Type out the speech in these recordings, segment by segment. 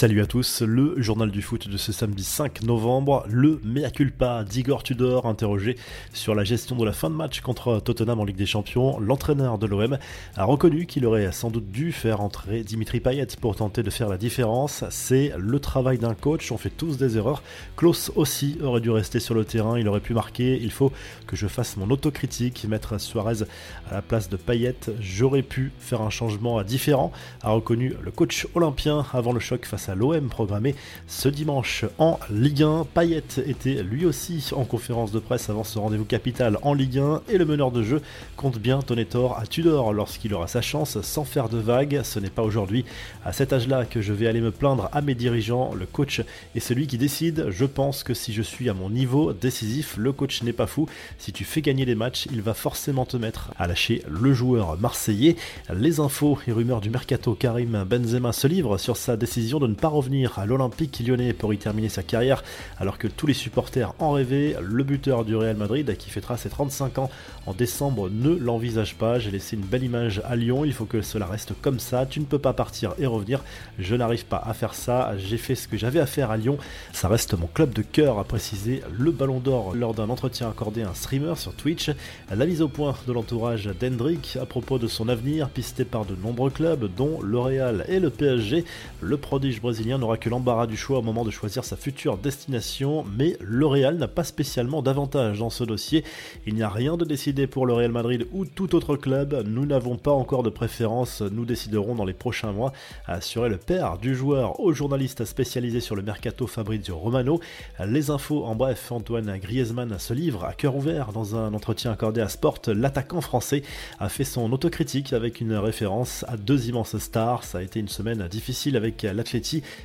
Salut à tous, le journal du foot de ce samedi 5 novembre, le mea culpa d'Igor Tudor interrogé sur la gestion de la fin de match contre Tottenham en Ligue des Champions. L'entraîneur de l'OM a reconnu qu'il aurait sans doute dû faire entrer Dimitri Payet pour tenter de faire la différence. C'est le travail d'un coach, on fait tous des erreurs. Klaus aussi aurait dû rester sur le terrain, il aurait pu marquer. Il faut que je fasse mon autocritique, mettre Suarez à la place de Payet. J'aurais pu faire un changement différent, a reconnu le coach olympien avant le choc face à l'OM programmé ce dimanche en Ligue 1. Payet était lui aussi en conférence de presse avant ce rendez-vous capital en Ligue 1 et le meneur de jeu compte bien donner tort à Tudor lorsqu'il aura sa chance sans faire de vagues. Ce n'est pas aujourd'hui à cet âge-là que je vais aller me plaindre à mes dirigeants. Le coach est celui qui décide. Je pense que si je suis à mon niveau décisif, le coach n'est pas fou. Si tu fais gagner les matchs, il va forcément te mettre à lâcher le joueur marseillais. Les infos et rumeurs du mercato Karim Benzema se livrent sur sa décision de ne pas revenir à l'Olympique lyonnais pour y terminer sa carrière, alors que tous les supporters en rêvaient. Le buteur du Real Madrid, qui fêtera ses 35 ans en décembre, ne l'envisage pas. J'ai laissé une belle image à Lyon, il faut que cela reste comme ça. Tu ne peux pas partir et revenir. Je n'arrive pas à faire ça. J'ai fait ce que j'avais à faire à Lyon. Ça reste mon club de cœur, a précisé le Ballon d'Or lors d'un entretien accordé à un streamer sur Twitch. La mise au point de l'entourage d'Hendrick à propos de son avenir, pisté par de nombreux clubs, dont le Real et le PSG. Le prodige brésilien n'aura que l'embarras du choix au moment de choisir sa future destination, mais le Real n'a pas spécialement d'avantage dans ce dossier. Il n'y a rien de décidé pour le Real Madrid ou tout autre club. Nous n'avons pas encore de préférence, nous déciderons dans les prochains mois, a assuré le père du joueur au journaliste spécialisé sur le mercato Fabrizio Romano. Les infos en bref, Antoine Griezmann se livre à cœur ouvert dans un entretien accordé à Sport. L'attaquant français a fait son autocritique avec une référence à deux immenses stars. Ça a été une semaine difficile avec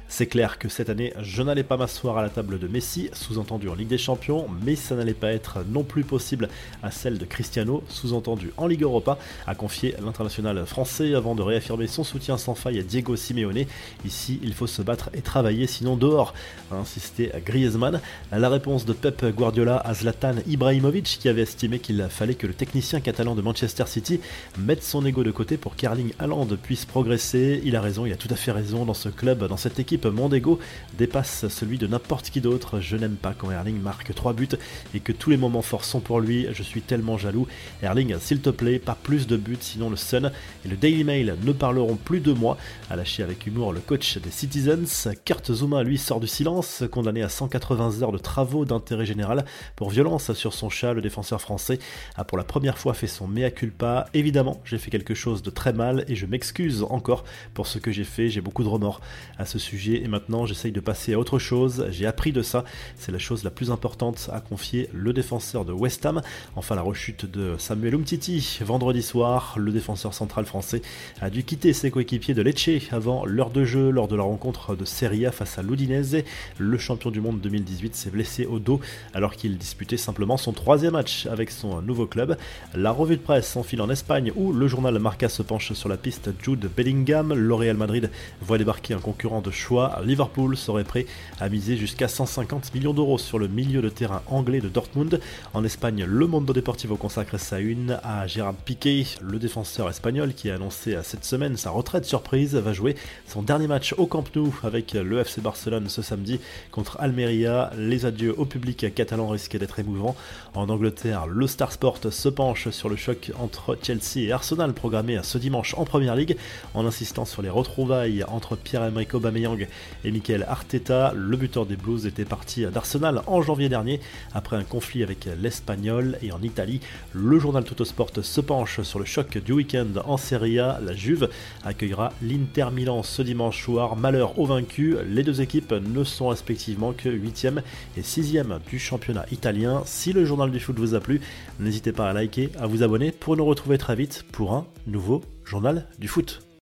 c'est clair que cette année, je n'allais pas m'asseoir à la table de Messi, sous-entendu en Ligue des Champions, mais ça n'allait pas être non plus possible à celle de Cristiano, sous-entendu en Ligue Europa, a confié l'international français avant de réaffirmer son soutien sans faille à Diego Simeone. Ici, il faut se battre et travailler, sinon dehors, a insisté Griezmann. La réponse de Pep Guardiola à Zlatan Ibrahimovic, qui avait estimé qu'il fallait que le technicien catalan de Manchester City mette son ego de côté pour qu'Erling Haaland puisse progresser. Il a raison, il a tout à fait raison dans ce club, cette équipe, mon ego dépasse celui de n'importe qui d'autre. Je n'aime pas quand Erling marque 3 buts et que tous les moments forts sont pour lui. Je suis tellement jaloux. Erling, s'il te plaît, pas plus de buts, sinon le Sun et le Daily Mail ne parleront plus de moi. A lâché avec humour le coach des Citizens. Kurt Zuma, lui, sort du silence, condamné à 180 heures de travaux d'intérêt général pour violence sur son chat. Le défenseur français a pour la première fois fait son mea culpa. Évidemment, j'ai fait quelque chose de très mal et je m'excuse encore pour ce que j'ai fait. J'ai beaucoup de remords ce sujet et maintenant j'essaye de passer à autre chose. J'ai appris de ça, c'est la chose la plus importante à confier le défenseur de West Ham. Enfin la rechute de Samuel Umtiti vendredi soir, le défenseur central français a dû quitter ses coéquipiers de Lecce avant l'heure de jeu lors de la rencontre de Serie A face à l'Udinese. Le champion du monde 2018 s'est blessé au dos alors qu'il disputait simplement son troisième match avec son nouveau club. La revue de presse s'enfile en Espagne où le journal Marca se penche sur la piste Jude Bellingham. L'Oréal Madrid voit débarquer un de choix, Liverpool serait prêt à miser jusqu'à 150 millions d'euros sur le milieu de terrain anglais de Dortmund. En Espagne, le Mondo Deportivo consacre sa une à Gérard Piqué, le défenseur espagnol qui a annoncé cette semaine sa retraite surprise, va jouer son dernier match au Camp Nou avec le FC Barcelone ce samedi contre Almeria. Les adieux au public catalan risquaient d'être émouvants. En Angleterre, le Star Sport se penche sur le choc entre Chelsea et Arsenal programmé ce dimanche en Première Ligue en insistant sur les retrouvailles entre Pierre-Emerick Aubameyang et Michael Arteta. Le buteur des Blues était parti d'Arsenal en janvier dernier après un conflit avec l'Espagnol et en Italie. Le journal Tuttosport se penche sur le choc du week-end en Serie A. La Juve accueillera l'Inter Milan ce dimanche soir. Malheur aux vaincus, les deux équipes ne sont respectivement que 8e et 6e du championnat italien. Si le journal du foot vous a plu, n'hésitez pas à liker, à vous abonner pour nous retrouver très vite pour un nouveau journal du foot.